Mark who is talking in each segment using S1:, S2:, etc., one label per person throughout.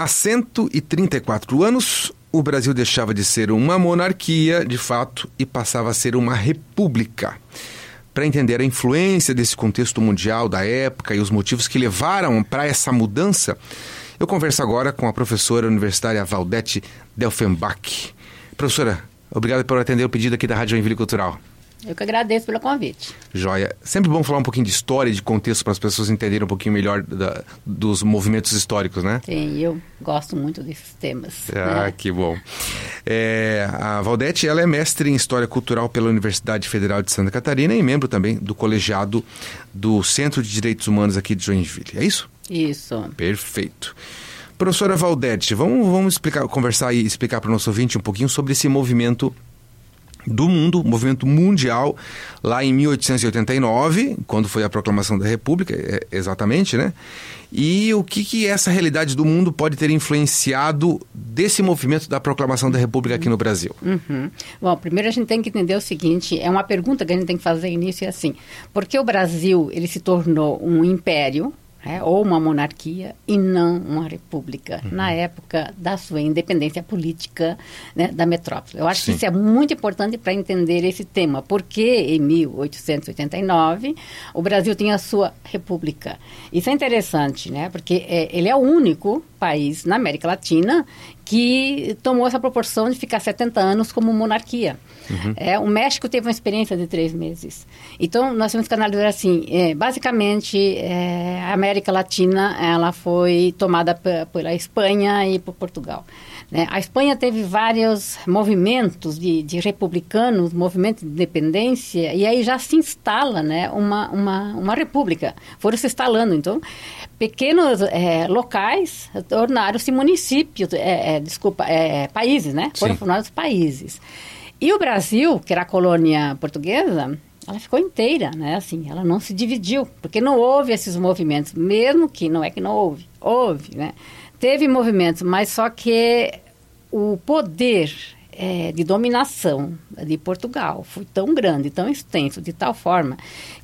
S1: Há 134 anos, o Brasil deixava de ser uma monarquia, de fato, e passava a ser uma república. Para entender a influência desse contexto mundial da época e os motivos que levaram para essa mudança, eu converso agora com a professora universitária Valdete Delfenbach. Professora, obrigado por atender o pedido aqui da Rádio Joinville Cultural.
S2: Eu que agradeço pelo convite.
S1: Joia. Sempre bom falar um pouquinho de história, de contexto, para as pessoas entenderem um pouquinho melhor da, dos movimentos históricos, né?
S2: Sim, eu gosto muito desses temas.
S1: Ah, né? que bom. É, a Valdete, ela é mestre em História Cultural pela Universidade Federal de Santa Catarina e membro também do colegiado do Centro de Direitos Humanos aqui de Joinville. É isso?
S2: Isso.
S1: Perfeito. Professora Valdete, vamos, vamos explicar, conversar e explicar para o nosso ouvinte um pouquinho sobre esse movimento do mundo, movimento mundial, lá em 1889, quando foi a proclamação da República, é, exatamente, né? E o que, que essa realidade do mundo pode ter influenciado desse movimento da proclamação da República aqui no Brasil?
S2: Uhum. Bom, primeiro a gente tem que entender o seguinte, é uma pergunta que a gente tem que fazer início é assim, por que o Brasil ele se tornou um império, é, ou uma monarquia e não uma república, uhum. na época da sua independência política né, da metrópole. Eu acho Sim. que isso é muito importante para entender esse tema, porque em 1889 o Brasil tinha a sua república. Isso é interessante, né, porque é, ele é o único país na América Latina que tomou essa proporção de ficar 70 anos como monarquia. Uhum. É, o México teve uma experiência de três meses. Então, nós temos que analisar assim, é, basicamente, é, a América Latina ela foi tomada pela Espanha e por Portugal. Né? A Espanha teve vários movimentos de, de, republicanos, movimento de independência, e aí já se instala né, uma, uma, uma república. Foram se instalando, então, pequenos é, locais tornaram-se municípios, é, é, desculpa, países, né? Foram formados países. E o Brasil, que era a colônia portuguesa, ela ficou inteira, né? Assim, ela não se dividiu, porque não houve esses movimentos, mesmo que não é que não houve, houve, né? Teve movimentos, mas só que o poder é, de dominação de Portugal foi tão grande, tão extenso, de tal forma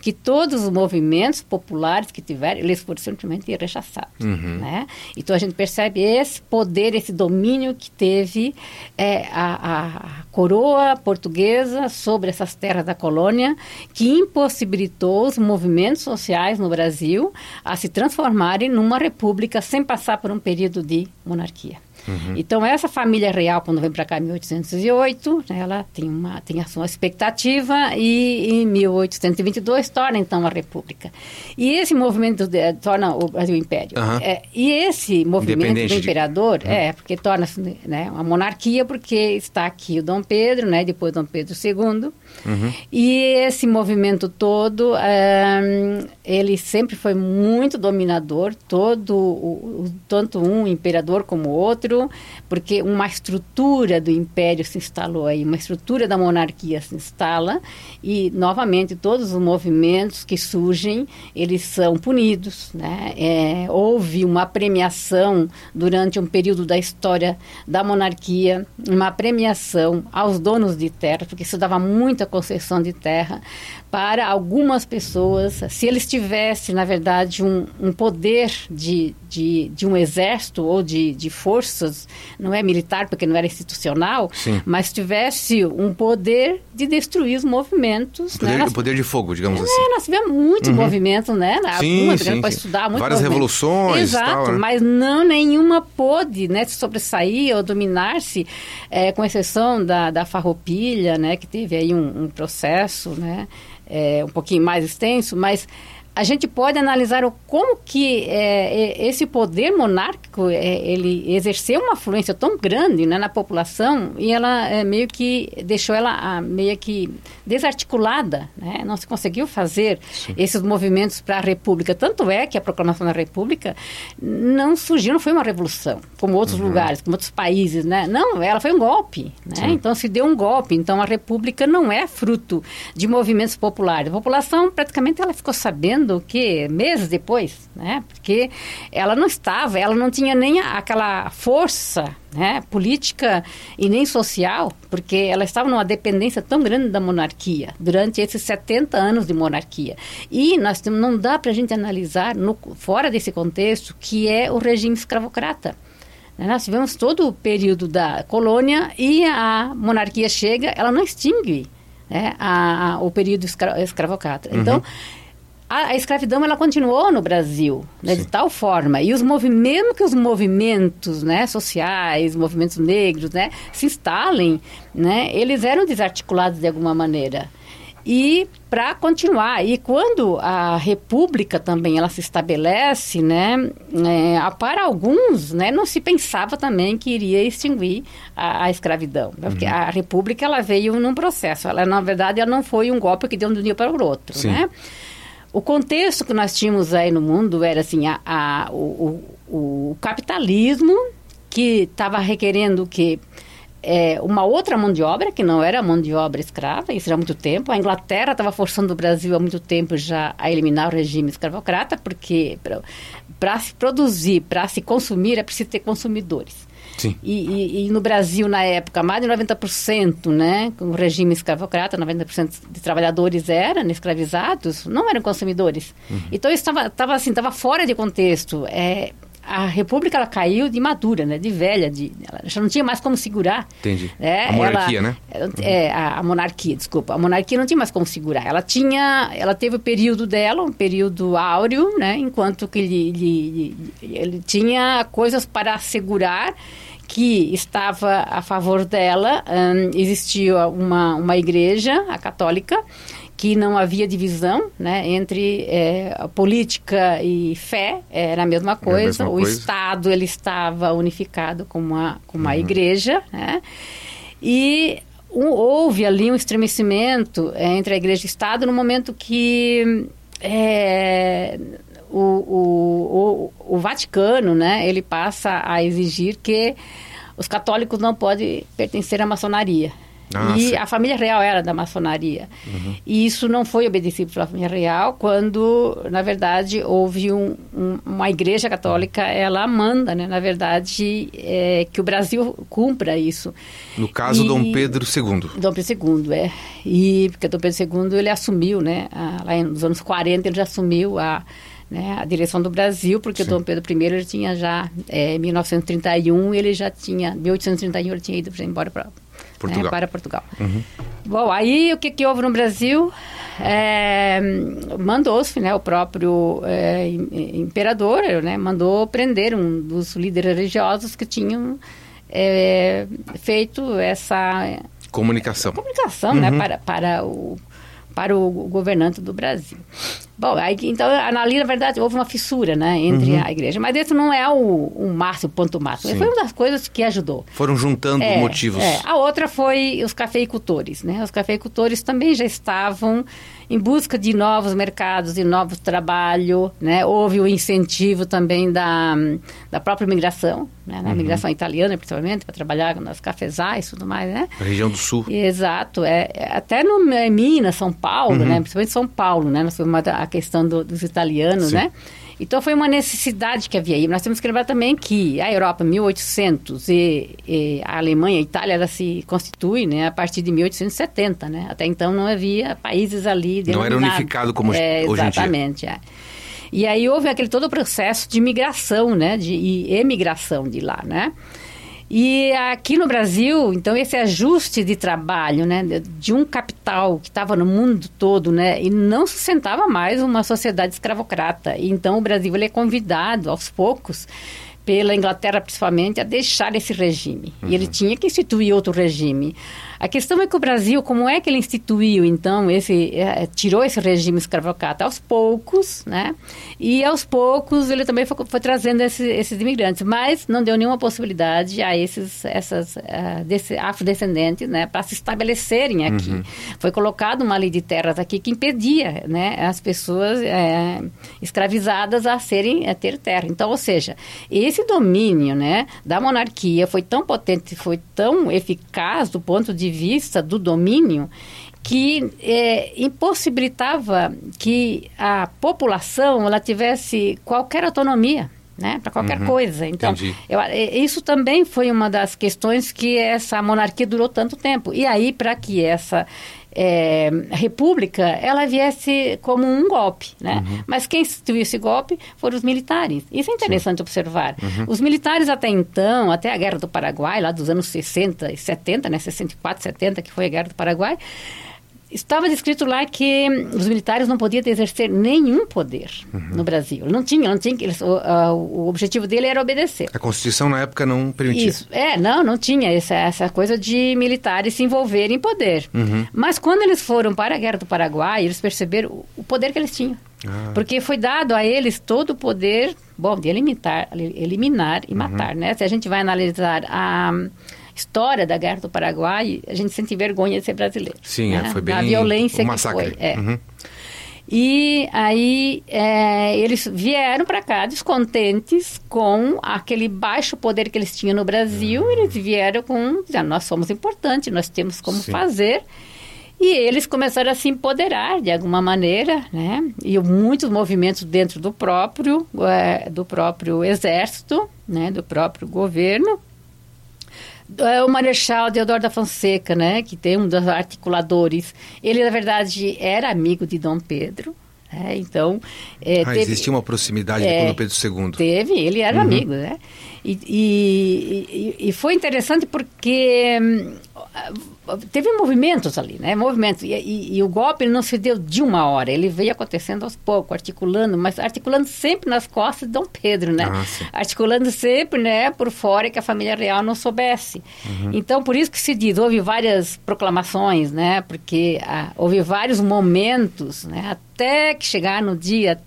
S2: que todos os movimentos populares que tiveram, eles foram simplesmente rechaçados. Uhum. Né? Então a gente percebe esse poder, esse domínio que teve é, a, a, coroa portuguesa sobre essas terras da colônia, que impossibilitou os movimentos sociais no Brasil a se transformarem numa república sem passar por um período de monarquia. Uhum. Então, essa família real, quando vem para cá em 1808, né, ela tem, uma, tem a sua expectativa e em 1822 torna, então, a República. E esse movimento de, torna o Brasil Império. Uhum. É, e esse movimento do imperador, de... é, porque torna-se né, uma monarquia, porque está aqui o Dom Pedro, né, depois Dom Pedro II, Uhum. E esse movimento todo, é, ele sempre foi muito dominador, todo, o, tanto um imperador como o outro, porque uma estrutura do império se instalou aí, uma estrutura da monarquia se instala e, novamente, todos os movimentos que surgem, eles são punidos, né? É, houve uma premiação durante um período da história da monarquia, uma premiação aos donos de terra, porque isso dava muita muita concessão de terra para algumas pessoas, se eles tivessem, na verdade, um, um poder de, de, de, um exército ou de, de forças, não é militar porque não era institucional, Sim. mas tivesse um poder de destruir os movimentos.
S1: O poder,
S2: né?
S1: o poder de fogo, digamos é, assim.
S2: Nós tivemos muitos uhum. movimentos, né?
S1: Sim, sim, para
S2: estudar,
S1: Várias revoluções.
S2: Exato,
S1: tal, né?
S2: mas não nenhuma pôde né, se sobressair ou dominar-se, é, com exceção da, da farroupilha, né, que teve aí um, um processo, né? é, um pouquinho mais extenso, mas a gente pode analisar o, como que é, é, esse poder monárquico é, ele exerceu uma influência tão grande né, na população e ela é, meio que deixou ela a, meio que desarticulada, né? não se conseguiu fazer Sim. esses movimentos para a República. Tanto é que a proclamação da República não surgiu, não foi uma revolução, como outros uhum. lugares, como outros países, né? Não, ela foi um golpe, né? Então se deu um golpe. Então a República não é fruto de movimentos populares. A população praticamente ela ficou sabendo o que meses depois, né? Porque ela não estava, ela não tinha nem aquela força, né, política e nem social, porque ela estava numa dependência tão grande da monarquia durante esses 70 anos de monarquia. E nós não dá para a gente analisar no, fora desse contexto que é o regime escravocrata Né? Nós tivemos todo o período da colônia e a monarquia chega, ela não extingue né, a, a, o período escra escravocrata. Uhum. A, a, escravidão ela continuou no Brasil né, de tal forma. E os movimentos que os movimentos né, sociais movimentos negros né, se instalem né, eles eram desarticulados de alguma maneira. E para continuar e quando a república também ela se estabelece né é, para alguns né não se pensava também que iria extinguir a, a escravidão né, porque uhum. a república ela veio num processo. Ela na verdade ela não foi um golpe que deu de um dia para o outro Sim. né o contexto que nós tínhamos aí no mundo era assim, a, a o, o, o, capitalismo que estava requerendo que é, uma outra mão de obra, que não era mão de obra escrava, isso já há muito tempo. A Inglaterra estava forçando o Brasil há muito tempo já a eliminar o regime escravocrata, porque para se produzir, para se consumir, é preciso ter consumidores. Sim. E, e, e, no Brasil, na época, mais de 90%, né, com o regime escravocrata, 90% de trabalhadores eram escravizados, não eram consumidores. Uhum. Então, isso estava assim, estava fora de contexto. É, a República ela caiu de madura, né, de velha, de, ela já não tinha mais como segurar.
S1: Entendi. É, a monarquia,
S2: ela,
S1: né?
S2: É, a, a, monarquia, desculpa. A monarquia não tinha mais como segurar. Ela tinha, ela teve o período dela, um período áureo, né, enquanto que ele, ele, ele tinha coisas para assegurar que estava a favor dela. Um, existia uma, uma igreja, a católica, que não havia divisão né, entre é, política e fé, era a mesma coisa. A mesma o coisa. Estado ele estava unificado com uma, com uma uhum. igreja. Né, e um, houve ali um estremecimento é, entre a igreja e o Estado no momento que é, o, o, o, o, Vaticano, né, ele passa a exigir que os católicos não podem pertencer à maçonaria. Ah, e sim. a família real era da maçonaria. Uhum. E isso não foi obedecido pela família real quando, na verdade, houve um, um, uma igreja católica, ela manda, né, na verdade, é, que o Brasil cumpra isso.
S1: No caso, e, Dom Pedro II.
S2: Dom Pedro II, é. E porque Dom Pedro II, ele assumiu, né, a, lá nos anos 40, ele já assumiu a né, a direção do Brasil, porque Sim. Dom Pedro I ele tinha já, é, em 1931, ele já tinha, 1831 ele tinha ido embora para Portugal. Né, para Portugal. Uhum. Bom, aí o que, que houve no Brasil? É, mandou-se, né, o próprio é, imperador, né, mandou prender um dos líderes religiosos que tinham é, feito essa
S1: comunicação,
S2: comunicação, né, uhum. né, para, para o para o governante do Brasil. Bom, aí, então, ali, na verdade, houve uma fissura, né, entre uhum. a igreja. Mas esse não é o, o máximo, o ponto máximo. Foi uma das coisas que ajudou.
S1: Foram juntando é, motivos.
S2: É. A outra foi os cafeicultores, né? Os cafeicultores também já estavam em busca de novos mercados, de novos trabalho, né? Houve o incentivo também da, da própria migração, né? Na uhum. migração italiana, principalmente, para trabalhar nas cafezais e tudo mais, né?
S1: A região do sul.
S2: Exato. É, até no é, Minas, São Paulo, uhum. né? Principalmente São Paulo, né? Nós uma, a questão do, dos italianos, Sim. né? Então foi uma necessidade que havia. E nós temos que lembrar também que a Europa, 1800 e, e a Alemanha, a Itália, ela se constitui, né, a partir de 1870, né? Até então não havia países ali.
S1: Não era unificado como é, hoje em dia.
S2: Exatamente. É. E aí houve aquele todo o processo de migração, né, de emigração de lá, né? E aqui no Brasil, então, esse ajuste de trabalho, né, de um capital que estava no mundo todo, né, e não sustentava mais uma sociedade escravocrata. Então, o Brasil ele é convidado, aos poucos, pela Inglaterra principalmente, a deixar esse regime. Uhum. E ele uhum. tinha que instituir outro regime. A questão é que o Brasil, como é que ele instituiu, então, esse, é, tirou esse regime escravocrata? Aos poucos, né? E aos poucos ele também foi, foi trazendo esse, esses imigrantes, mas não deu nenhuma possibilidade a esses essas, uh, desse, afrodescendentes, né, para se estabelecerem aqui. Uhum. Foi colocada uma lei de terras aqui que impedia, né, as pessoas é, escravizadas a serem, a ter terra. Então, ou seja, esse domínio, né, da monarquia foi tão potente, foi tão eficaz do ponto de vista do domínio que é, impossibilitava que a população ela tivesse qualquer autonomia. Né, para qualquer uhum, coisa. Então, eu, isso também foi uma das questões que essa monarquia durou tanto tempo. E aí, para que essa é, república, ela viesse como um golpe, né? Uhum. Mas quem instituiu esse golpe foram os militares. Isso é interessante Sim. observar. Uhum. Os militares até então, até a Guerra do Paraguai, lá dos anos 60 e 70, né? 64, 70, que foi a Guerra do Paraguai, Estava descrito lá que os militares não podiam exercer nenhum poder uhum. no Brasil. Não tinha, não tinha. Eles, o, a, o, objetivo dele era obedecer.
S1: A Constituição na época não permitia.
S2: Isso, é, não, não tinha essa, essa coisa de militares se envolverem em poder. Uhum. Mas quando eles foram para a Guerra do Paraguai, eles perceberam o, o poder que eles tinham. Ah. Porque foi dado a eles todo o poder, bom, de eliminar, eliminar e uhum. matar, né? Se a gente vai analisar a história da Guerra do Paraguai, a gente sente vergonha de ser brasileiro.
S1: Sim, né? foi bem
S2: a violência
S1: um massacre.
S2: que foi. É. Uhum. E aí é, eles vieram para cá descontentes com aquele baixo poder que eles tinham no Brasil. Uhum. Eles vieram com, dizendo, nós somos importantes, nós temos como Sim. fazer. E eles começaram a se empoderar de alguma maneira, né? E muitos movimentos dentro do próprio, é, do próprio exército, né? Do próprio governo é o Marechal Deodoro da Fonseca, né, que tem um dos articuladores. Ele, na verdade, era amigo de Dom Pedro. Né, então,
S1: é, ah, teve, existia uma proximidade é, com Dom Pedro II.
S2: Teve, ele era uhum. amigo, né? E, e, e, foi interessante porque hum, teve movimentos ali, né? Movimentos. E, e, o golpe não se deu de uma hora, ele veio acontecendo aos poucos, articulando, mas articulando sempre nas costas de Dom Pedro, né? Ah, articulando sempre, né, por fora que a família real não soubesse. Uhum. Então, por isso que se diz, houve várias proclamações, né? Porque ah, houve vários momentos, né? Até que chegar no dia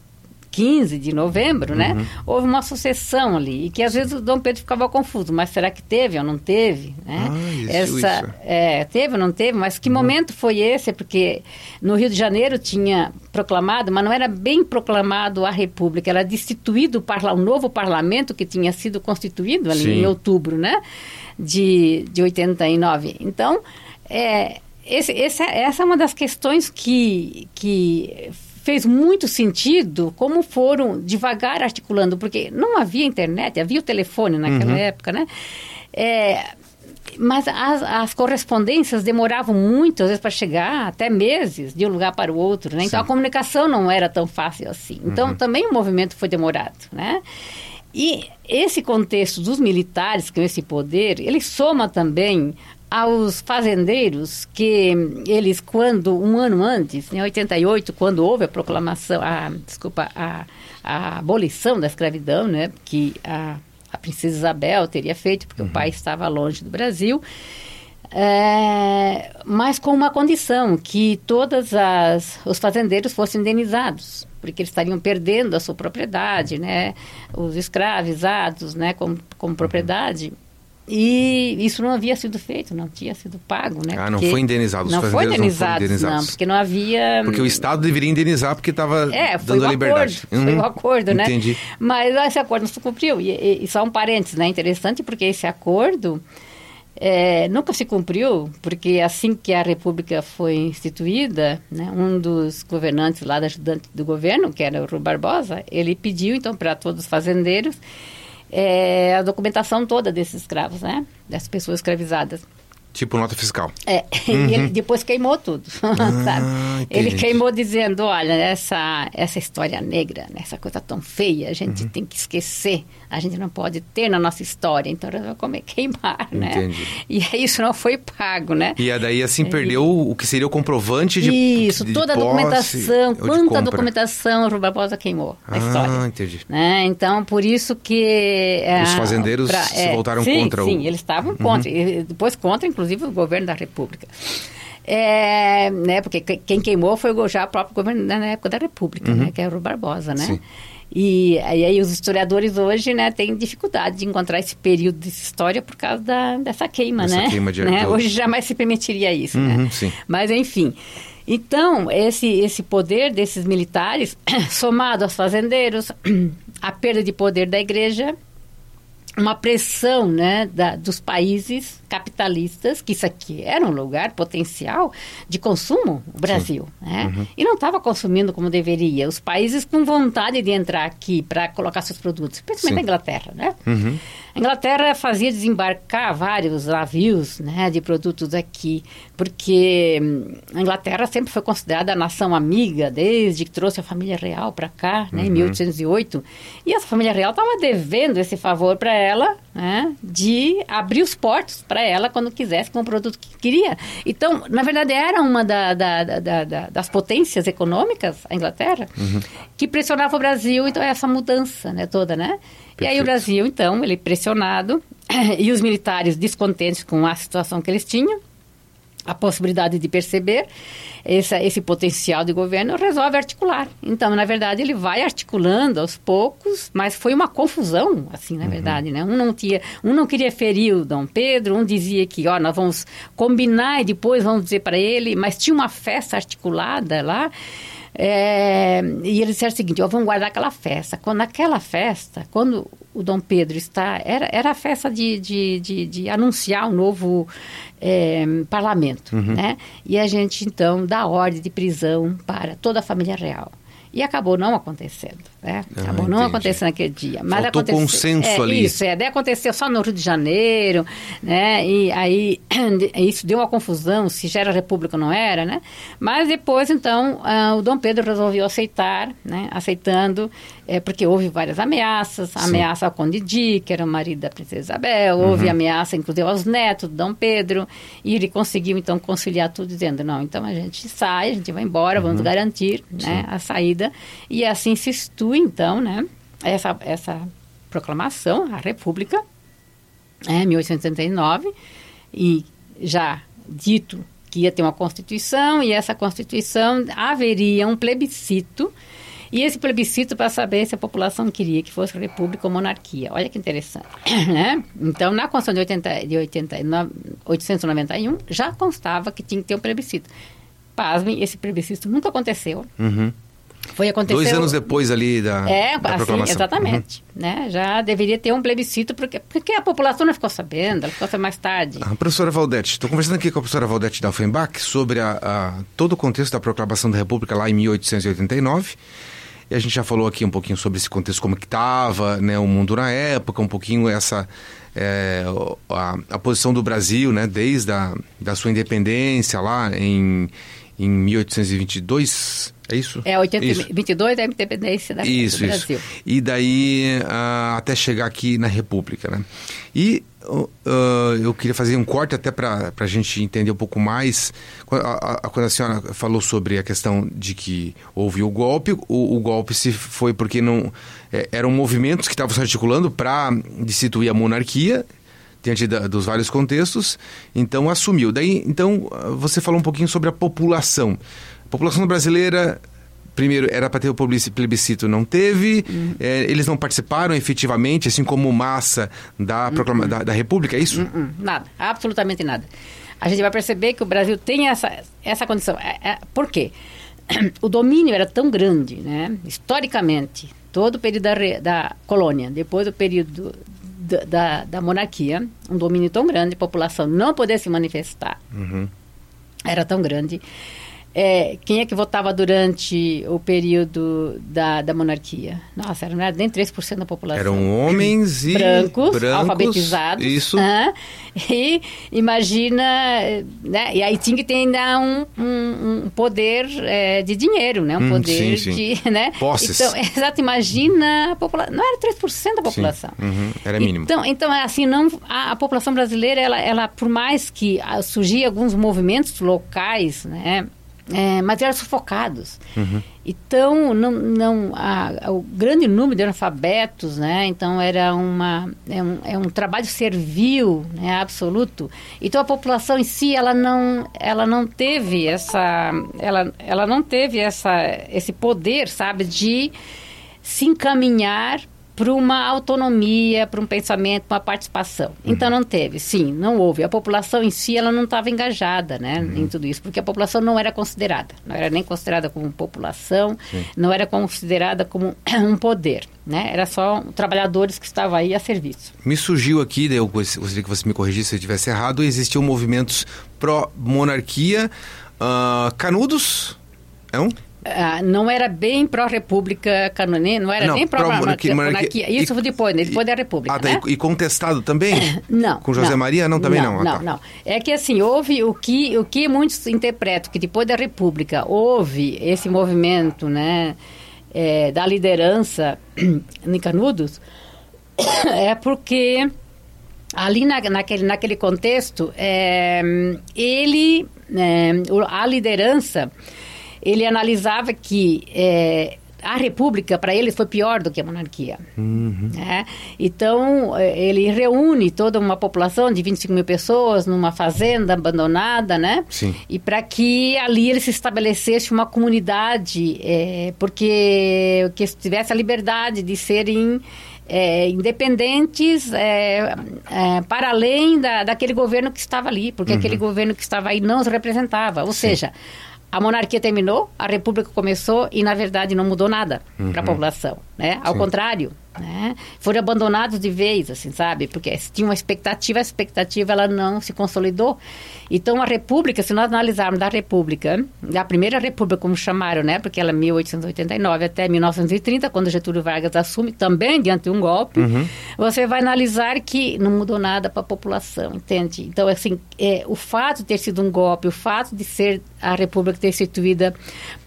S2: 15 de novembro, né? uhum. Houve uma sucessão ali. E que às vezes o Dom Pedro ficava confuso. Mas será que teve ou não teve? Né? Ah, isso, Essa, isso. É, teve ou não teve? Mas que uhum. momento foi esse? Porque no Rio de Janeiro tinha proclamado, mas não era bem proclamado a República. Era destituído o, o novo parlamento que tinha sido constituído ali Sim. em outubro, né? De, de 89. Então, é, esse, essa, essa é uma das questões que, que fez muito sentido como foram devagar articulando, porque não havia internet, havia o telefone naquela uhum. época, né? É, mas as, as, correspondências demoravam muito, às vezes, para chegar, até meses, de um lugar para o outro, né? Então, Sim. a comunicação não era tão fácil assim. Então, uhum. também o movimento foi demorado, né? E esse contexto dos militares com esse poder, ele soma também aos fazendeiros que eles quando um ano antes em 88 quando houve a proclamação a desculpa a, a abolição da escravidão né que a, a princesa Isabel teria feito porque uhum. o pai estava longe do Brasil é, mas com uma condição que todos os fazendeiros fossem indenizados porque eles estariam perdendo a sua propriedade né os escravizados né como, como propriedade e isso não havia sido feito, não tinha sido pago, né?
S1: Ah, não foi indenizado. Os
S2: não foi indenizado, não, não, porque não havia...
S1: Porque o Estado deveria indenizar porque estava é, dando a liberdade.
S2: Acordo, uhum. Foi o acordo, né?
S1: Entendi.
S2: Mas esse acordo não se cumpriu. E, e, e só um parênteses, né? Interessante porque esse acordo é, nunca se cumpriu, porque assim que a República foi instituída, né, um dos governantes lá, da ajudante do governo, que era o Rui Barbosa, ele pediu então para todos os fazendeiros é, a documentação toda desses escravos, né? Dessas pessoas escravizadas.
S1: Tipo nota fiscal.
S2: É, uhum. ele depois queimou tudo, ah, sabe? Ele queimou dizendo, olha, essa, essa história negra, né, essa coisa tão feia, a gente uhum. tem que esquecer, a gente não pode ter na nossa história, então vai comer queimar, né? Entendi. E isso não foi pago, né?
S1: E daí assim perdeu o que seria o comprovante de
S2: Isso, de, toda de a documentação, quanta documentação o Barbosa queimou na ah, história. Ah, entendi. Né? Então, por isso que...
S1: Os ah, fazendeiros pra, se é, voltaram
S2: sim,
S1: contra
S2: sim, o... Sim, eles estavam uhum. contra, e depois contra, inclusive, inclusive o governo da República. É, né, porque quem queimou foi já o próprio governo né, na época da República, uhum. né, que era o Barbosa, né? Sim. E, aí os historiadores hoje, né, têm dificuldade de encontrar esse período de história por causa da, dessa queima, Essa né? Queima de né? Hoje jamais se permitiria isso, né? uhum, né? Sim. Mas enfim. Então, esse, esse poder desses militares, somado aos fazendeiros, a perda de poder da igreja, uma pressão né, da, dos países capitalistas, que isso aqui era um lugar potencial de consumo, o Brasil. Né? Uhum. E não estava consumindo como deveria. Os países com vontade de entrar aqui para colocar seus produtos, principalmente Sim. a Inglaterra. Né? Uhum. A Inglaterra fazia desembarcar vários navios né, de produtos aqui, porque hum, a Inglaterra sempre foi considerada a nação amiga, desde que trouxe a família real para cá, né, uhum. em 1808. E essa família real estava devendo esse favor para ela, né, de abrir os portos para ela quando quisesse com o produto que queria. Então, na verdade, era uma da, da, da, das potências econômicas, a Inglaterra, uhum. que pressionava o Brasil. Então, essa mudança né, toda, né? Perfeito. E aí o Brasil, então, ele pressionado e os militares descontentes com a situação que eles tinham, a possibilidade de perceber esse, esse potencial de governo, resolve articular. Então, na verdade, ele vai articulando aos poucos, mas foi uma confusão, assim, na uhum. verdade, né? Um não, tinha, um não queria ferir o Dom Pedro, um dizia que, ó, nós vamos combinar e depois vamos dizer para ele, mas tinha uma festa articulada lá, é, e ele disseram o seguinte: ó, vamos guardar aquela festa. Quando naquela festa, quando o Dom Pedro está. Era, era a festa de, de, de, de anunciar o um novo é, parlamento. Uhum. Né? E a gente, então, dá ordem de prisão para toda a família real. E acabou não acontecendo, né? Ah, acabou ah, não acontecendo naquele dia.
S1: Mas Faltou aconteceu, consenso
S2: é,
S1: ali.
S2: Isso, é. Daí aconteceu só no Rio de Janeiro, né? E aí isso deu uma confusão, se já era república ou não era, né? Mas depois, então, uh, o Dom Pedro resolveu aceitar, né? Aceitando, é, porque houve várias ameaças. A ameaça ao Conde Di, que era o marido da princesa Isabel. Houve uhum. ameaça, inclusive, aos netos do Dom Pedro. E ele conseguiu, então, conciliar tudo, dizendo, não, então a gente sai, a gente vai embora, vamos uhum. garantir né, a saída e assim se institui, então, né, essa, essa proclamação, a República, é, 1879, e já dito que ia ter uma Constituição, e essa Constituição haveria um plebiscito, e esse plebiscito para saber se a população queria que fosse república ou monarquia. Olha que interessante. Né? Então, na Constituição de, 80, de 80, 891, já constava que tinha que ter um plebiscito. Pasmem, esse plebiscito nunca aconteceu. Uhum.
S1: Foi acontecer. Dois anos depois ali da,
S2: é,
S1: da
S2: assim,
S1: proclamação.
S2: Exatamente. Uhum. Né? Já deveria ter um plebiscito, porque, porque a população não ficou sabendo, ela ficou sabendo mais tarde.
S1: A professora Valdete, estou conversando aqui com a professora Valdete da Offenbach sobre a, a, todo o contexto da proclamação da República lá em 1889. E a gente já falou aqui um pouquinho sobre esse contexto, como que estava né, o mundo na época, um pouquinho essa é, a, a, posição do Brasil, né, desde a da sua independência lá em, em 1822, é isso?
S2: É, 80, isso. 22 é a independência da, isso, do Brasil. Isso.
S1: E daí uh, até chegar aqui na República, né? E uh, eu queria fazer um corte até para a gente entender um pouco mais. Quando a, a, quando a, senhora falou sobre a questão de que houve o golpe, o, o golpe se foi porque não é, eram movimentos que estavam se articulando para destituir a monarquia diante da, dos vários contextos, então assumiu. Daí, então, você falou um pouquinho sobre a população. A população brasileira primeiro era para ter o plebiscito, não teve. Uhum. É, eles não participaram efetivamente, assim como massa da, proclama, uhum. da, da, República, é isso?
S2: Uhum. Nada, absolutamente nada. A gente vai perceber que o Brasil tem essa, essa condição. É, é, por quê? O domínio era tão grande, né? historicamente, todo o período da, da colônia, depois do período da, da, da, monarquia, um domínio tão grande, a população não poder se manifestar, uhum. era tão grande é, quem é que votava durante o período da, da monarquia? Nossa, era, não era nem 3% da população.
S1: Eram homens e
S2: brancos,
S1: brancos
S2: alfabetizados.
S1: Isso.
S2: Ah, e imagina, né? E aí tinha que ter ainda um, um, um poder é, de dinheiro, né? Um hum, poder sim, sim. de, né?
S1: Posses.
S2: Então, exato, imagina a população. Não era 3% da população.
S1: Uhum, era mínimo.
S2: Então, então assim, não, a, a, população brasileira, ela, ela, por mais que ah, surgiam alguns movimentos locais, né? É, mas eram sufocados. Uhum. Então, não, não, a, o grande número de analfabetos, né? Então, era uma, é, um, é um trabalho servil, né? Absoluto. Então, a população em si, ela não, ela não teve essa, ela, ela não teve essa, esse poder, sabe, de se encaminhar para uma autonomia, para um pensamento, para uma participação. Uhum. Então não teve, sim, não houve. A população em si ela não estava engajada, né, uhum. em tudo isso, porque a população não era considerada, não era nem considerada como população, sim. não era considerada como um poder, né? Era só trabalhadores que estavam aí a serviço.
S1: Me surgiu aqui, eu gostaria que você me corrigisse se eu estivesse errado, existiam movimentos pró monarquia, uh, canudos, é um?
S2: Ah, não era bem pró-república canônica, não era não, nem pró-monarquia. Monarquia, isso e, depois, né? depois e, da república. Ah, tá,
S1: né? e, contestado também?
S2: não.
S1: Com José
S2: não,
S1: Maria? Não, também não.
S2: Não, ah, tá. não. É que assim, houve o que, o que muitos interpretam, que depois da república houve esse movimento, né, é, da liderança em Canudos, é porque ali na, naquele, naquele contexto, é, ele, é, a liderança ele analisava que é, a república para ele foi pior do que a monarquia. Uhum. Né? Então, é, ele reúne toda uma população de 25 mil pessoas numa fazenda abandonada, né?
S1: Sim.
S2: E para que ali ele se estabelecesse uma comunidade, é, porque que tivesse a liberdade de serem é, independentes é, é, para além da, daquele governo que estava ali, porque uhum. aquele governo que estava aí não os representava. Ou Sim. seja, a monarquia terminou, a república começou e, na verdade, não mudou nada uhum. para a população. Né? Ao Sim. contrário, né? Foram abandonados de vez, assim, sabe? Porque tinha uma expectativa, a expectativa ela não se consolidou. Então a República, se nós analisarmos da República, da primeira República como chamaram, né? Porque ela é 1889 até 1930, quando Getúlio Vargas assume, também diante de um golpe, uhum. você vai analisar que não mudou nada para a população, entende? Então assim, é, o fato de ter sido um golpe, o fato de ser a República ter instituída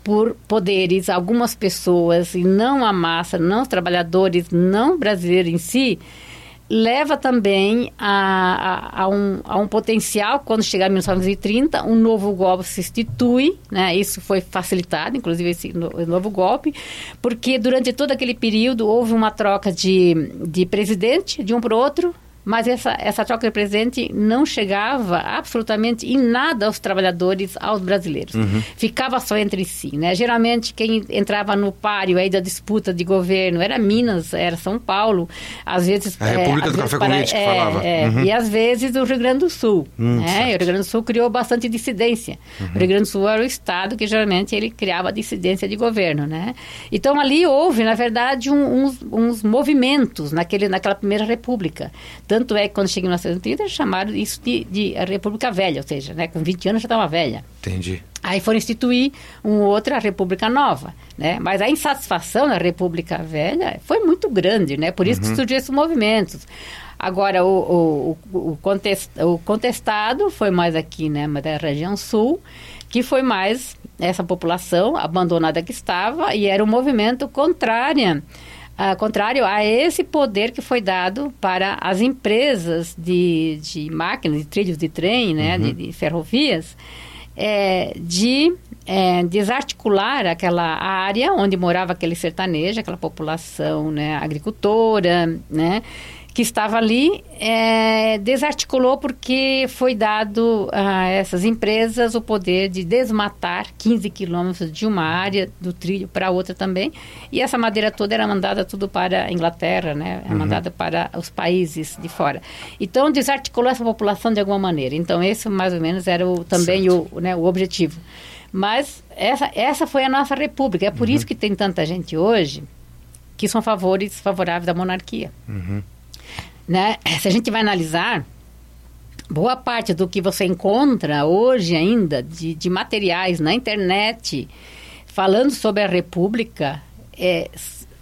S2: por poderes, algumas pessoas, e não a massa, não os trabalhadores, não brasileiro em si, leva também a, a, a, um, a um potencial, quando chegar em 1930, um novo golpe se institui, né? isso foi facilitado, inclusive esse novo golpe, porque durante todo aquele período houve uma troca de, de presidente de um para o outro, mas essa, essa troca de presente não chegava absolutamente em nada aos trabalhadores, aos brasileiros. Uhum. Ficava só entre si, né? Geralmente quem entrava no páreo aí da disputa de governo era Minas, era São Paulo, às vezes...
S1: A República é, do Café com Leite que falava.
S2: É, uhum. E às vezes o Rio Grande do Sul, hum, né? O Rio Grande do Sul criou bastante dissidência. Uhum. O Rio Grande do Sul era o estado que geralmente ele criava dissidência de governo, né? Então ali houve, na verdade, um, uns, uns movimentos naquele, naquela primeira república tanto é que quando cheguei em 1930, chamaram isso de, de República Velha, ou seja, né, com 20 anos já estava velha.
S1: Entendi.
S2: Aí foram instituir uma outra República Nova, né? Mas a insatisfação na República Velha foi muito grande, né? Por isso uhum. que surgiu esses movimentos. Agora, o, o, o, contest, o contestado foi mais aqui, né? Mas da região sul, que foi mais essa população abandonada que estava e era um movimento contrário Uh, contrário a esse poder que foi dado para as empresas de, de máquinas, de trilhos de trem, né, uhum. de, de, ferrovias, é, de é, desarticular aquela área onde morava aquele sertanejo, aquela população né, agricultora, né, que estava ali é, desarticulou porque foi dado a essas empresas o poder de desmatar 15 quilômetros de uma área do trilho para outra também. E essa madeira toda era mandada tudo para a Inglaterra, né? Era uhum. mandada para os países de fora. Então, desarticulou essa população de alguma maneira. Então, esse mais ou menos era o, também o, né, o objetivo. Mas essa, essa foi a nossa república. É por uhum. isso que tem tanta gente hoje que são favores, favoráveis à monarquia. Uhum né? Se a gente vai analisar, boa parte do que você encontra hoje ainda de, de materiais na internet falando sobre a República é,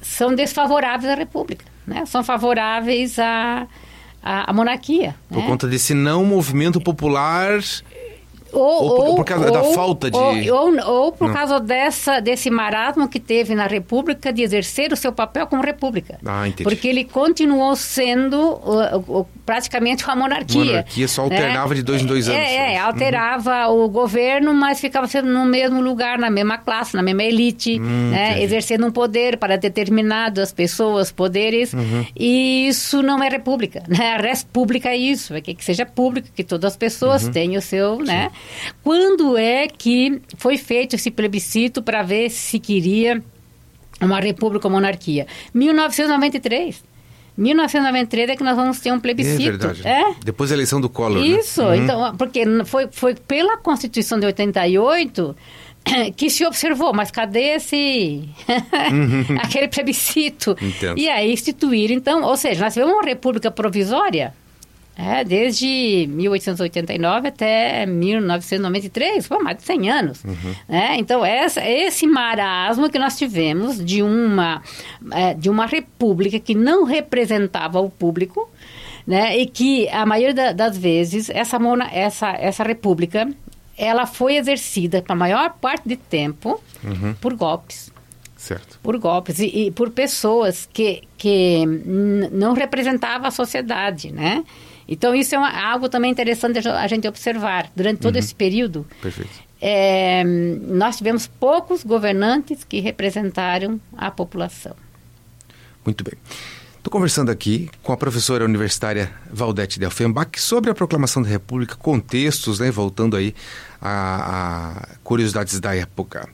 S2: são desfavoráveis à República, né? São favoráveis à, à, à monarquia.
S1: Por né? conta desse não movimento popular ou, ou, por, ou, por causa ou, da falta de.
S2: Ou, ou, por Não. causa dessa, desse marasmo que teve na República de exercer o seu papel como República.
S1: Ah, entendi.
S2: Porque ele continuou sendo uh, uh, praticamente uma monarquia.
S1: Monarquia só alternava né? de dois em dois anos.
S2: É, é alterava uhum. o governo, mas ficava sendo no mesmo lugar, na mesma classe, na mesma elite, hum, né? exercendo um poder para determinadas pessoas, poderes. Uhum. E isso não é República. Né? A República é isso, é que, que seja público, que todas as pessoas uhum. tenham o seu. Né? Quando é que foi feito esse plebiscito para ver se queria uma república ou monarquia? 1993. 1993 é que nós vamos ter um plebiscito.
S1: É verdade.
S2: É?
S1: Depois da eleição do Collor.
S2: Isso,
S1: né?
S2: então, porque foi, foi pela Constituição de 88 que se observou, mas cadê esse aquele plebiscito?
S1: Entendo.
S2: E aí instituir, então, ou seja, nós tivemos uma república provisória é, desde 1889 até 1993, foi mais de 100 anos. né? Então, essa, esse marasmo que nós tivemos de uma, é, de uma república que não representava o público, né? e que, a maioria da- das vezes, essa, mona, essa, essa república, ela foi exercida, para a maior parte de tempo, por golpes
S1: Certo.
S2: por golpes e, e por pessoas que, que não representavam a sociedade, né? Então, isso é uma- algo também interessante a gente observar. Durante todo esse período, é, nós tivemos poucos governantes que representaram a população.
S1: Muito bem. Estou conversando aqui com a professora universitária Valdete Delfenbach sobre a proclamação da República, contextos, né, voltando aí a, a curiosidades da época.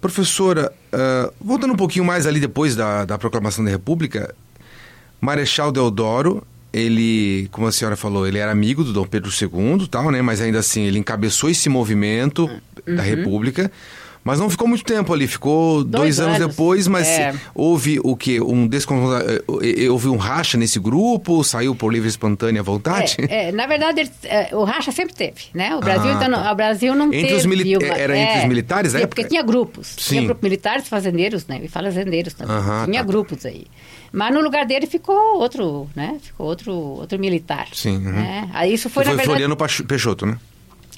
S1: Professora, ah, voltando um pouquinho mais ali depois da, da proclamação da República, Marechal Deodoro, ele, como a senhora falou, ele era amigo do Dom Pedro II, tal, né? Mas ainda assim, ele encabeçou esse movimento da República. Mas não ficou muito tempo ali, ficou dois,
S2: Dois
S1: anos,
S2: anos.
S1: depois, mas
S2: É.
S1: houve o quê? Um descon... eh, eh, houve um racha nesse grupo, saiu por livre e espontânea vontade?
S2: É, é, na verdade, é, o racha sempre teve, né? O Brasil,
S1: Ah,
S2: então, não-
S1: tá.
S2: o Brasil não
S1: Entre
S2: teve...
S1: os mili-
S2: uma-
S1: era entre os militares
S2: é? Porque tinha grupos.
S1: Sim.
S2: Tinha grupo militares, fazendeiros, né? E fazendeiros também.
S1: Aham,
S2: tinha
S1: tá.
S2: grupos aí. Mas no lugar dele ficou outro, né? Ficou outro, outro militar.
S1: Sim, uhum.
S2: né? Aí isso foi,
S1: foi
S2: verdade...
S1: Floriano Peixoto, né?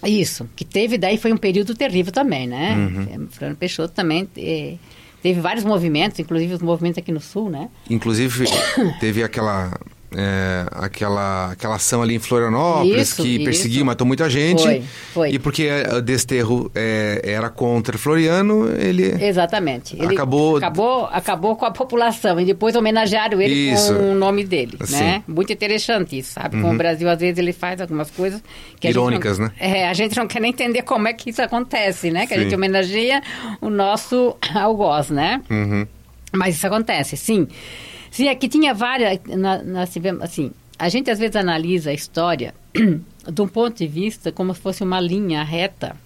S2: Isso, que teve, daí foi um período terrível também, né?
S1: Uhum.
S2: É, Floriano Peixoto também eh, teve vários movimentos, inclusive os movimentos aqui no Sul, né?
S1: Inclusive, teve aquela, é, aquela, aquela ação ali em Florianópolis
S2: Isso,
S1: que perseguiu, matou muita gente.
S2: Foi, foi.
S1: E porque o Desterro é, era contra Floriano, ele.
S2: Exatamente. Ele
S1: Acabou-
S2: acabou, acabou com a população e depois homenagearam ele
S1: Isso.
S2: com o nome dele,
S1: Sim.
S2: né? Muito interessante isso, sabe? Como o Brasil, às vezes, ele faz algumas coisas... Que a
S1: Irônicas,
S2: não-
S1: né?
S2: É, a gente não quer nem entender como é que isso acontece, né? Que a
S1: Sim.
S2: gente homenageia o nosso algoz, né?
S1: Uhum.
S2: Mas isso acontece, sim. Sim, aqui tinha várias. Nós tivemos, assim, a gente às vezes analisa a história de um ponto de vista como se fosse uma linha reta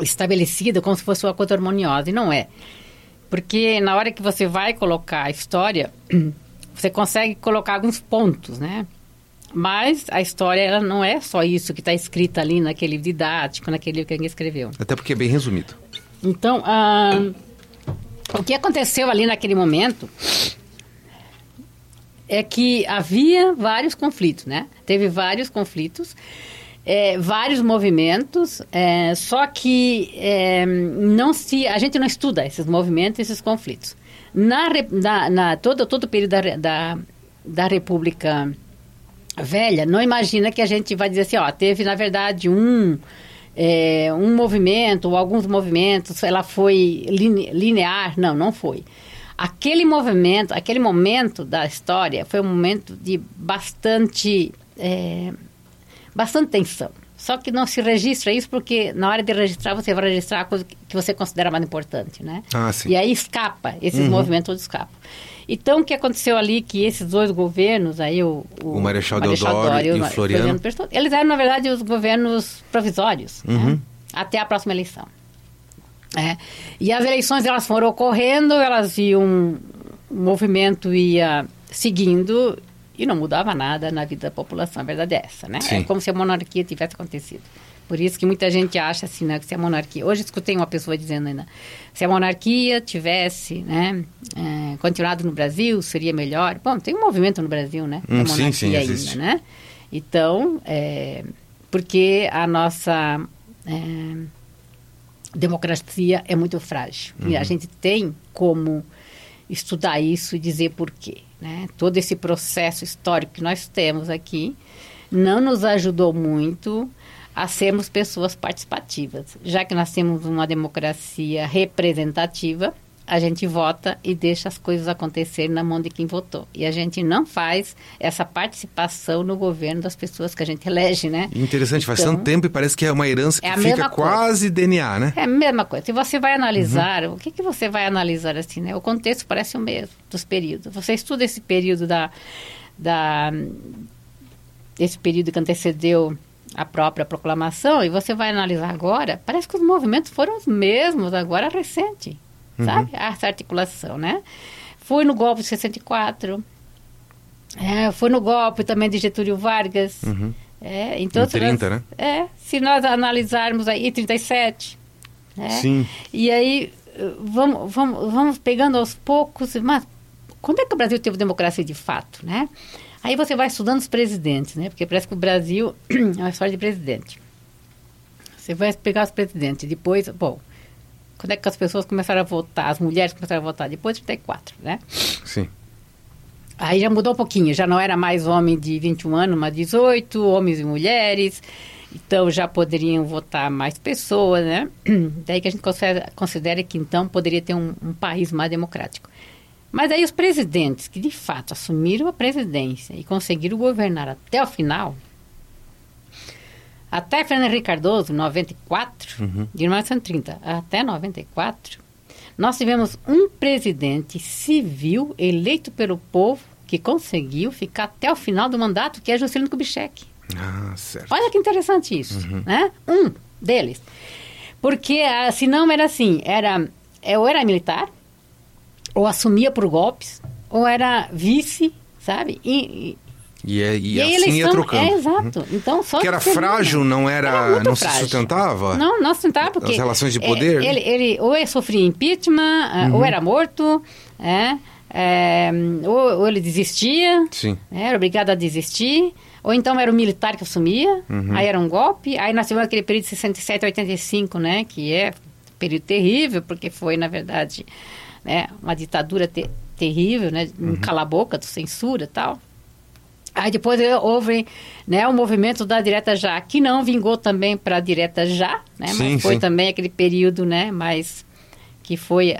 S2: estabelecida, como se fosse uma coisa harmoniosa, e não é. Porque na hora que você vai colocar a história, você consegue colocar alguns pontos, né? Mas a história ela não é só isso que está escrita ali naquele livro didático, naquele que alguém escreveu.
S1: Até porque é bem resumido.
S2: Então, ah, o que aconteceu ali naquele momento é que havia vários conflitos, né? Teve vários conflitos, é, vários movimentos, é, só que é, não se, a gente não estuda esses movimentos, esses conflitos. Na, na, na todo todo o período da, da, da República velha, não imagina que a gente vai dizer assim, ó, teve na verdade um é, um movimento ou alguns movimentos, ela foi line- linear, não, não foi. Aquele movimento, aquele momento da história foi um momento de bastante é, bastante tensão. Só que não se registra isso porque na hora de registrar você vai registrar a coisa que você considera mais importante, né?
S1: Ah, sim.
S2: E aí escapa, esses movimentos todos escapam. Então, o que aconteceu ali, que esses dois governos, aí o...
S1: O Marechal Deodoro e o Floriano.
S2: Peixoto, eles eram, na verdade, os governos provisórios, né?
S1: Uhum.
S2: até a próxima eleição. É. E as eleições, elas foram ocorrendo, elas iam... O movimento ia seguindo e não mudava nada na vida da população, a verdade é essa, né?
S1: Sim.
S2: É como se a monarquia tivesse acontecido. Por isso que muita gente acha assim, né, que se a monarquia... Hoje escutei uma pessoa dizendo ainda, se a monarquia tivesse, né, é, continuado no Brasil, seria melhor. Bom, tem um movimento no Brasil, né,
S1: Hum, sim, sim,
S2: ainda,
S1: existe.
S2: né? Então, é, porque a nossa é, democracia é muito frágil. E
S1: Uhum.
S2: a gente tem como estudar isso e dizer por quê. Né? Todo esse processo histórico que nós temos aqui não nos ajudou muito a sermos pessoas participativas. Já que nós temos uma democracia representativa, a gente vota e deixa as coisas acontecerem na mão de quem votou. E a gente não faz essa participação no governo das pessoas que a gente elege, né?
S1: Interessante, então, faz tanto tempo e parece que é uma herança que é fica quase DNA, né?
S2: É a mesma coisa. Se você vai analisar, uhum. o que, que você vai analisar assim, né? O contexto parece o mesmo dos períodos. Você estuda esse período da, da esse período que antecedeu a própria proclamação e você vai analisar agora, parece que os movimentos foram os mesmos agora recente uhum. sabe? Essa articulação, né? Fui no golpe de 64, é, fui no golpe também de Getúlio Vargas.
S1: Uhum.
S2: É, então,
S1: em 30, nós,
S2: né? É, se nós analisarmos aí 37, né?
S1: Sim.
S2: E aí vamos, vamos, vamos pegando aos poucos, mas quando é que o Brasil teve democracia de fato, né? Aí você vai estudando os presidentes, né? Porque parece que o Brasil é uma história de presidente. Você vai pegar os presidentes, depois, bom, quando é que as pessoas começaram a votar, as mulheres começaram a votar? Depois de 34, né?
S1: Sim.
S2: Aí já mudou um pouquinho, já não era mais homem de 21 anos, mas 18, homens e mulheres. Então já poderiam votar mais pessoas, né? Daí que a gente considera, considera que então poderia ter um, um país mais democrático. Mas aí os presidentes que de fato assumiram a presidência e conseguiram governar até o final, até Fernando Henrique Cardoso, 94, uhum. de 1930 até 94, nós tivemos um presidente civil eleito pelo povo que conseguiu ficar até o final do mandato, que é Juscelino Kubitschek.
S1: Ah, certo.
S2: Olha que interessante isso, uhum. né? Um deles. Porque ah, se não era assim, era ou era militar, ou assumia por golpes, ou era vice, sabe? E,
S1: e, é, e, e assim eleição, ia trocando.
S2: É, exato. Então, só
S1: que era frágil, não era, era não frágil. se sustentava?
S2: Não, não sustentava porque...
S1: As relações de poder?
S2: Ele, ele ou ele sofria impeachment, uhum. ou era morto, é, é, ou, ou, ele desistia,
S1: Sim.
S2: É, era obrigado a desistir, ou então era o militar que assumia, uhum. aí era um golpe, aí nós tivemos aquele período de 67 a 85, né, que é um período terrível, porque foi, na verdade, né, uma ditadura te terrível, né, uhum. um cala-boca, censura e tal. Aí depois houve né, o movimento da direta já, que não vingou também para a direta já, né? Sim, mas foi sim. também aquele período, né? Mas que foi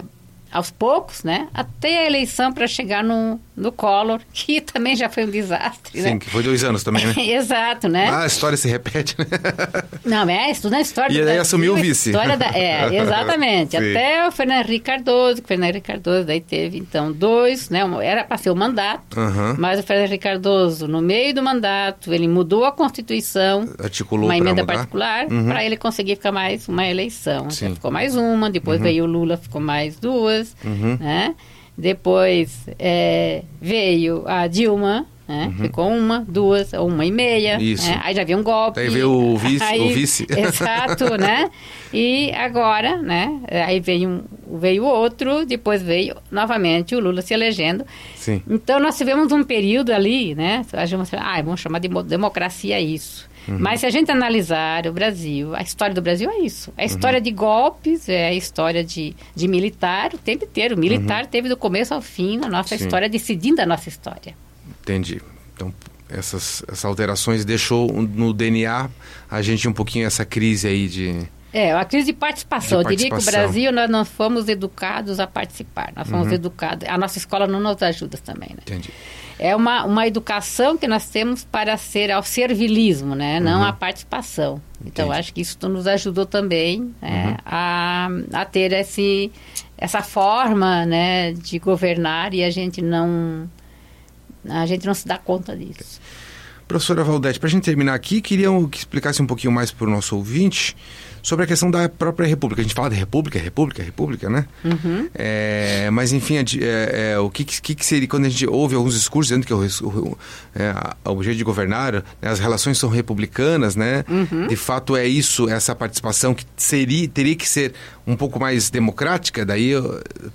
S2: aos poucos, né? Até a eleição para chegar no, no Collor, que também já foi um desastre,
S1: Sim,
S2: né?
S1: que foi dois anos também, né?
S2: Exato, né?
S1: Ah, a história se repete, né?
S2: Não, é, estudando a história
S1: E daí assumiu o vice.
S2: História da, é, exatamente. Até o Fernando Henrique Cardoso, que o Fernando Henrique Cardoso daí teve, então, dois, né? Era para ser o mandato,
S1: uhum.
S2: mas o Fernando Henrique Cardoso, no meio do mandato, ele mudou a Constituição,
S1: Articulou
S2: uma emenda particular, uhum. para ele conseguir ficar mais uma eleição. Sim. Então, ficou mais uma, depois uhum. veio o Lula, ficou mais duas,
S1: uhum.
S2: né? Depois é, veio a Dilma, né? Uhum. Ficou uma, duas, uma e meia.
S1: Isso.
S2: Né? Aí já veio um golpe.
S1: Aí veio o vice. Aí, o vice.
S2: Exato, né? E agora, né? Aí veio, um, veio outro, depois veio novamente o Lula se elegendo.
S1: Sim.
S2: Então nós tivemos um período ali, né? A gente, ah, vamos chamar de democracia isso. Uhum. Mas se a gente analisar o Brasil, a história do Brasil é isso. É a história uhum. de golpes, é a história de, de militar o tempo inteiro. O militar uhum. teve do começo ao fim a nossa Sim. história, decidindo a nossa história.
S1: Entendi. Então, essas, essas alterações deixou no DNA a gente um pouquinho essa crise aí de...
S2: É, a crise de participação. De participação. Eu diria que o Brasil, nós não fomos educados a participar. Nós fomos uhum. educados... A nossa escola não nos ajuda também, né?
S1: Entendi
S2: é uma, uma educação que nós temos para ser ao servilismo, né? Não uhum. a participação. Então, acho que isso nos ajudou também né? uhum. a, a ter esse, essa forma né, de governar e a gente não a gente não se dá conta disso.
S1: Professora Valdete, para a gente terminar aqui, queria que explicasse um pouquinho mais para o nosso ouvinte sobre a questão da própria República. A gente fala de República, República, República, né?
S2: Uhum.
S1: É, mas, enfim, é, é, o que, que, que, seria, quando a gente ouve alguns discursos dizendo que o, o, é, o jeito de governar, né, as relações são republicanas, né?
S2: Uhum.
S1: De fato, é isso, essa participação que seria, teria que ser um pouco mais democrática, daí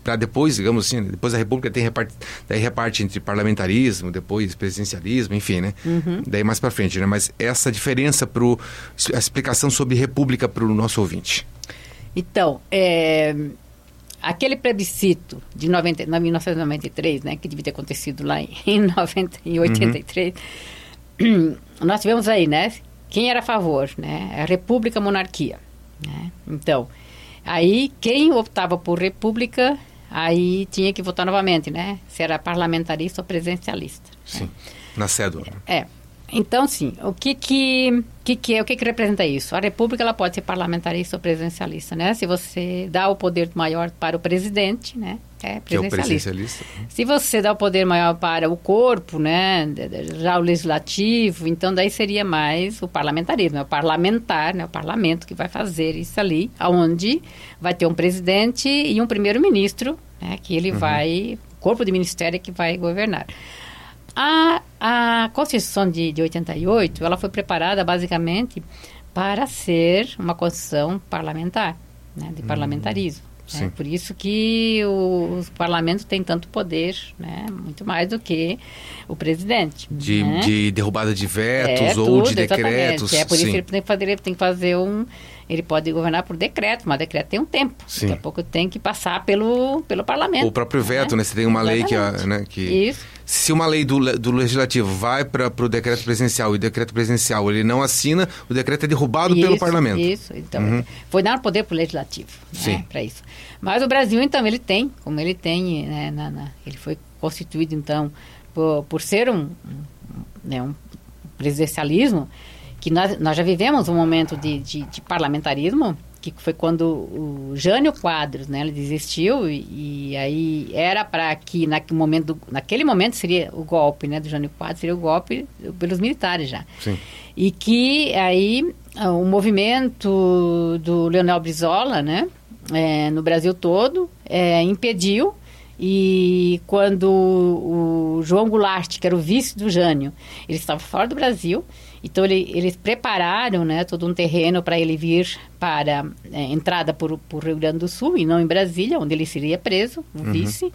S1: para depois, digamos assim, depois a República tem reparte, daí reparte entre parlamentarismo, depois presidencialismo, enfim, né?
S2: Uhum.
S1: Daí mais para frente, né? Mas essa diferença para a explicação sobre República para o nosso ouvinte.
S2: Então, é, aquele plebiscito de 90, 1993, né, que devia ter acontecido lá em, 90, em 83, uhum. nós tivemos aí, né, quem era a favor, né, a república monarquia, né? Então, aí quem optava por república, aí tinha que votar novamente, né? Se era parlamentarista ou presidencialista.
S1: Sim, na cédula.
S2: É. Então, sim, o que que, que, que é, o que, que representa isso? A república ela pode ser parlamentarista ou presidencialista, né? Se você dá o poder maior para o presidente, né?
S1: É presidencialista. Que é o presidencialista.
S2: Se você dá o poder maior para o corpo, né? Já o legislativo, então daí seria mais o parlamentarismo, é o parlamentar, né? O parlamento que vai fazer isso ali, aonde vai ter um presidente e um primeiro-ministro, né? Que ele uhum. vai, o corpo de ministério é que vai governar. A, a Constituição de, de 88, ela foi preparada basicamente para ser uma Constituição parlamentar, né, de hum, parlamentarismo. Né? Por isso que o, o, parlamento tem tanto poder, né? muito mais do que o presidente.
S1: De,
S2: né?
S1: de derrubada de vetos é, ou tudo, de decretos.
S2: Exatamente. É por isso que ele tem que fazer, ele tem que fazer um ele pode governar por decreto, mas decreto tem um tempo. Sim. Daqui a pouco tem que passar pelo, pelo parlamento.
S1: O próprio veto, né? né? Você tem uma Exatamente. lei que, né, que...
S2: Isso.
S1: Se uma lei do, do legislativo vai para o decreto presidencial e o decreto presidencial ele não assina, o decreto é derrubado
S2: isso,
S1: pelo parlamento.
S2: Isso, então uhum. foi dar poder para o legislativo, né, para isso. Mas o Brasil, então, ele tem, como ele tem, né, na, na, ele foi constituído, então, por, por ser um, né, um presidencialismo, que nós, nós já vivemos um momento de, de, de parlamentarismo, que foi quando o Jânio Quadros, né, ele desistiu e, e aí era para que naquele momento, naquele momento seria o golpe, né, do Jânio Quadros, seria o golpe pelos militares já.
S1: Sim.
S2: E que aí o movimento do Leonel Brizola, né, é, no Brasil todo, é, impediu e quando o João Goulart, que era o vice do Jânio, ele estava fora do Brasil, então ele, eles prepararam né, todo um terreno para ele vir para é, entrada por, por Rio Grande do Sul e não em Brasília, onde ele seria preso, o uhum. vice.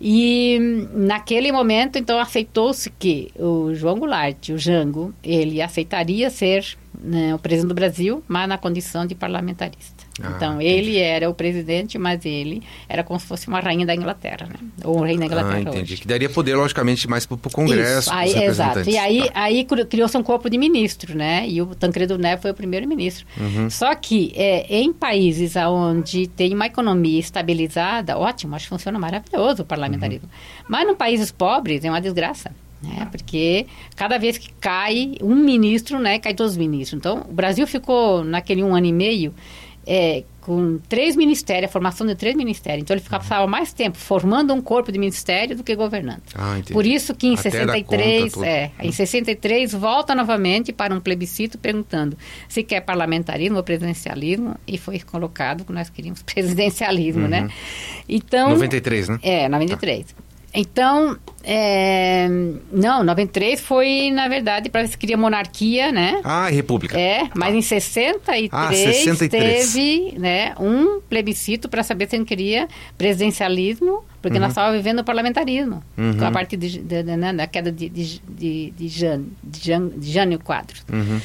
S2: E naquele momento, então, aceitou-se que o João Goulart, o Jango, ele aceitaria ser né, o presidente do Brasil, mas na condição de parlamentarista. Ah, então, entendi. ele era o presidente, mas ele era como se fosse uma rainha da Inglaterra, né? Ou um rei da Inglaterra ah, entendi.
S1: Hoje. Que daria poder, logicamente, mais para o Congresso,
S2: aí, Exato. E aí, tá. aí criou-se um corpo de ministro, né? E o Tancredo Neves foi o primeiro-ministro. Uhum. Só que é, em países onde tem uma economia estabilizada, ótimo, acho que funciona maravilhoso o parlamentarismo. Uhum. Mas em países pobres é uma desgraça. Né? Porque cada vez que cai um ministro, né, cai todos os ministros. Então, o Brasil ficou naquele um ano e meio é, com três ministérios, a formação de três ministérios. Então ele ficava, passava mais tempo formando um corpo de ministério do que governando.
S1: Ah,
S2: Por isso que em Até 63, é, em 63 volta novamente para um plebiscito perguntando se quer parlamentarismo ou presidencialismo e foi colocado que nós queríamos presidencialismo, né? uhum. né?
S1: Então 93, né?
S2: É, 93. Tá. Então, é, não, 93 foi, na verdade, para se queria monarquia, né?
S1: Ah, república.
S2: É, mas em 63, ah, 63. teve né, um plebiscito para saber se ele queria presidencialismo, porque uhum. nós estávamos vivendo o parlamentarismo, uhum. a partir de, de, de, né, da queda de, de, de, de, Jânio, de, Jânio Quadros.
S1: Uhum.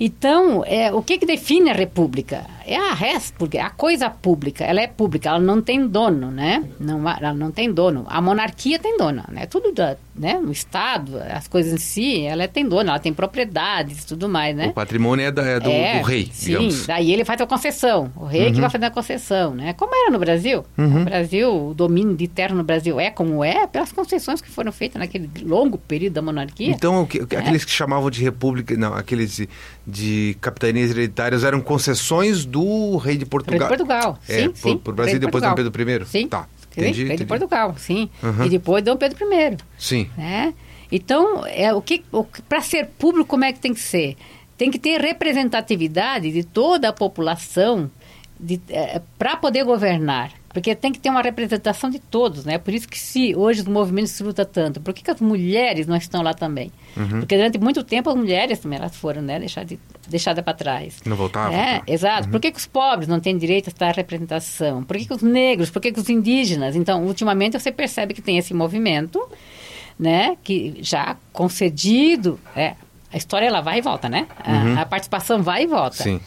S2: Então, é, o que, que define a república? É a república, a coisa pública. Ela é pública, ela não tem dono, né? Não, ela não tem dono. A monarquia tem dono, né? Tudo da, né? no Estado, as coisas em si, ela tem dono, ela tem propriedades e tudo mais, né?
S1: O patrimônio é, da, é do, é, do, rei,
S2: sim,
S1: digamos.
S2: daí ele faz a concessão. O rei uhum. que vai fazer a concessão, né? Como era no Brasil. Uhum. No Brasil, o domínio de terra no Brasil é como é pelas concessões que foram feitas naquele longo período da monarquia.
S1: Então, é. aqueles que chamavam de república, não, aqueles de, de capitanias hereditárias eram concessões do rei de Portugal. Rei
S2: de Portugal,
S1: é,
S2: sim, sim.
S1: Por Brasil, depois Dom Pedro I?
S2: Sim.
S1: Tá.
S2: Entendi, rei de Portugal, sim. Uhum. E depois Dom Pedro I.
S1: Sim.
S2: Né? Então, é, o que, o, para ser público, como é que tem que ser? Tem que ter representatividade de toda a população é, para poder governar. Porque tem que ter uma representação de todos, né? Por isso que se hoje os movimentos se luta tanto. Por que, que as mulheres não estão lá também? Uhum. Porque durante muito tempo as mulheres também elas foram, né? Deixadas deixada para trás.
S1: Não voltavam?
S2: É, tá. exato. Uhum. Por que, que os pobres não têm direito a essa representação? Por que, que os negros? Por que, que os indígenas? Então, ultimamente você percebe que tem esse movimento, né? Que já concedido, é, a história ela vai e volta, né? Uhum. A, a participação vai e volta.
S1: Sim.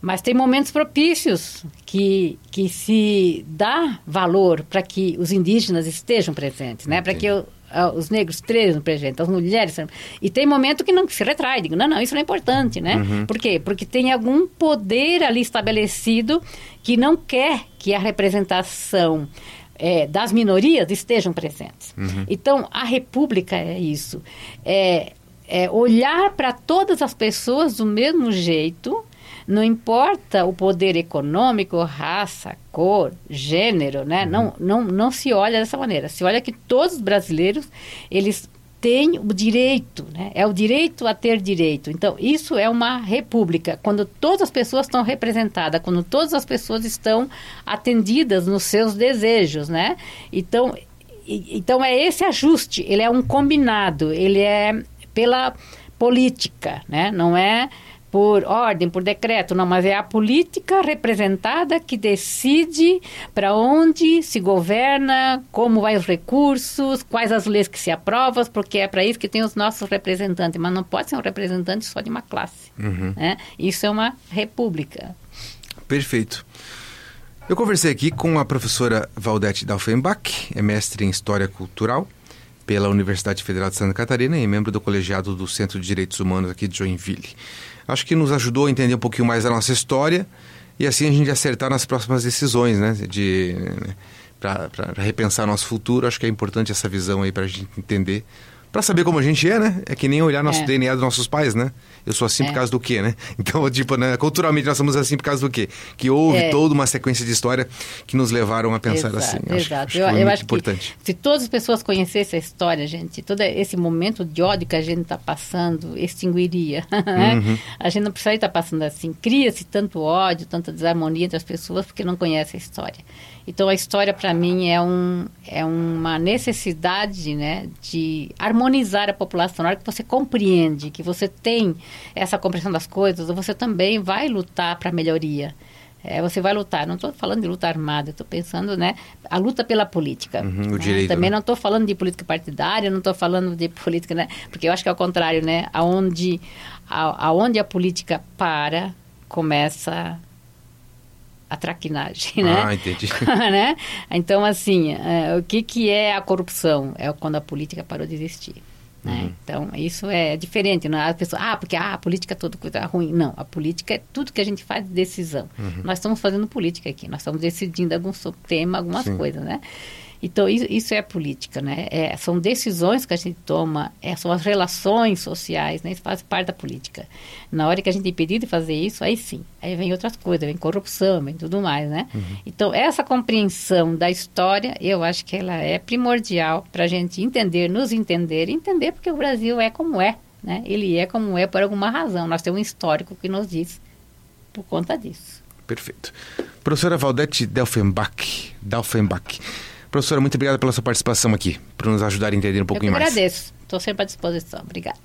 S2: Mas tem momentos propícios que, que se dá valor para que os indígenas estejam presentes, né? Para que eu, os negros estejam presentes, as mulheres. E tem momento que não que se retrai. Digo, não, não, isso não é importante, né? Uhum. Por quê? Porque tem algum poder ali estabelecido que não quer que a representação é, das minorias estejam presentes. Uhum. Então, a república é isso. É, é olhar para todas as pessoas do mesmo jeito, não importa o poder econômico, raça, cor, gênero, né? Uhum. Não, não, não se olha dessa maneira. Se olha que todos os brasileiros, eles têm o direito, né? É o direito a ter direito. Então, isso é uma república, quando todas as pessoas estão representadas, quando todas as pessoas estão atendidas nos seus desejos, né? Então, então é esse ajuste, ele é um combinado, ele é pela política, né? Não é por ordem, por decreto, não, mas é a política representada que decide para onde se governa, como vai os recursos, quais as leis que se aprovam, porque é para isso que tem os nossos representantes, mas não pode ser um representante só de uma classe. Uhum. Né? Isso é uma república.
S1: Perfeito. Eu conversei aqui com a professora Valdete Dalfenbach, é mestre em História Cultural pela Universidade Federal de Santa Catarina e membro do colegiado do Centro de Direitos Humanos aqui de Joinville acho que nos ajudou a entender um pouquinho mais a nossa história e assim a gente acertar nas próximas decisões, né? De para repensar nosso futuro, acho que é importante essa visão aí para a gente entender para saber como a gente é, né? É que nem olhar nosso é. DNA dos nossos pais, né? Eu sou assim é. por causa do quê, né? Então, tipo, né? culturalmente nós somos assim por causa do quê? Que houve é. toda uma sequência de história que nos levaram a pensar
S2: exato,
S1: assim.
S2: Exato. Acho, acho eu, eu acho importante. que se todas as pessoas conhecessem a história, gente, todo esse momento de ódio que a gente está passando extinguiria. Né? Uhum. A gente não precisaria estar tá passando assim. Cria-se tanto ódio, tanta desarmonia entre as pessoas porque não conhecem a história. Então a história para mim é, um, é uma necessidade né, de harmonizar a população. Na hora que você compreende, que você tem essa compreensão das coisas, você também vai lutar para a melhoria. É, você vai lutar. Não estou falando de luta armada, estou pensando, né, a luta pela política.
S1: Uhum, né? direito,
S2: Também
S1: né?
S2: não estou falando de política partidária, não estou falando de política, né, porque eu acho que é o contrário, né, aonde, a, aonde a política para, começa a traquinagem, né?
S1: Ah, entendi.
S2: né? Então, assim, é, o que, que é a corrupção? É quando a política parou de existir. Né? Uhum. Então, isso é diferente. Não é? A pessoa, ah, porque ah, a política é tudo coisa ruim. Não, a política é tudo que a gente faz de decisão. Uhum. Nós estamos fazendo política aqui, nós estamos decidindo algum tema, algumas Sim. coisas, né? Então, isso, é política, né? É, são decisões que a gente toma, é, são as relações sociais, né? Isso faz parte da política. Na hora que a gente impedir de fazer isso, aí sim. Aí vem outras coisas, vem corrupção, vem tudo mais, né? Uhum. Então, essa compreensão da história, eu acho que ela é primordial para a gente entender, nos entender, entender porque o Brasil é como é, né? Ele é como é por alguma razão. Nós temos um histórico que nos diz por conta disso.
S1: Perfeito. Professora Valdete Delfenbach, Delfenbach Professora, muito obrigada pela sua participação aqui, por nos ajudar a entender um pouquinho
S2: mais.
S1: Eu
S2: agradeço. Estou sempre à disposição. Obrigada.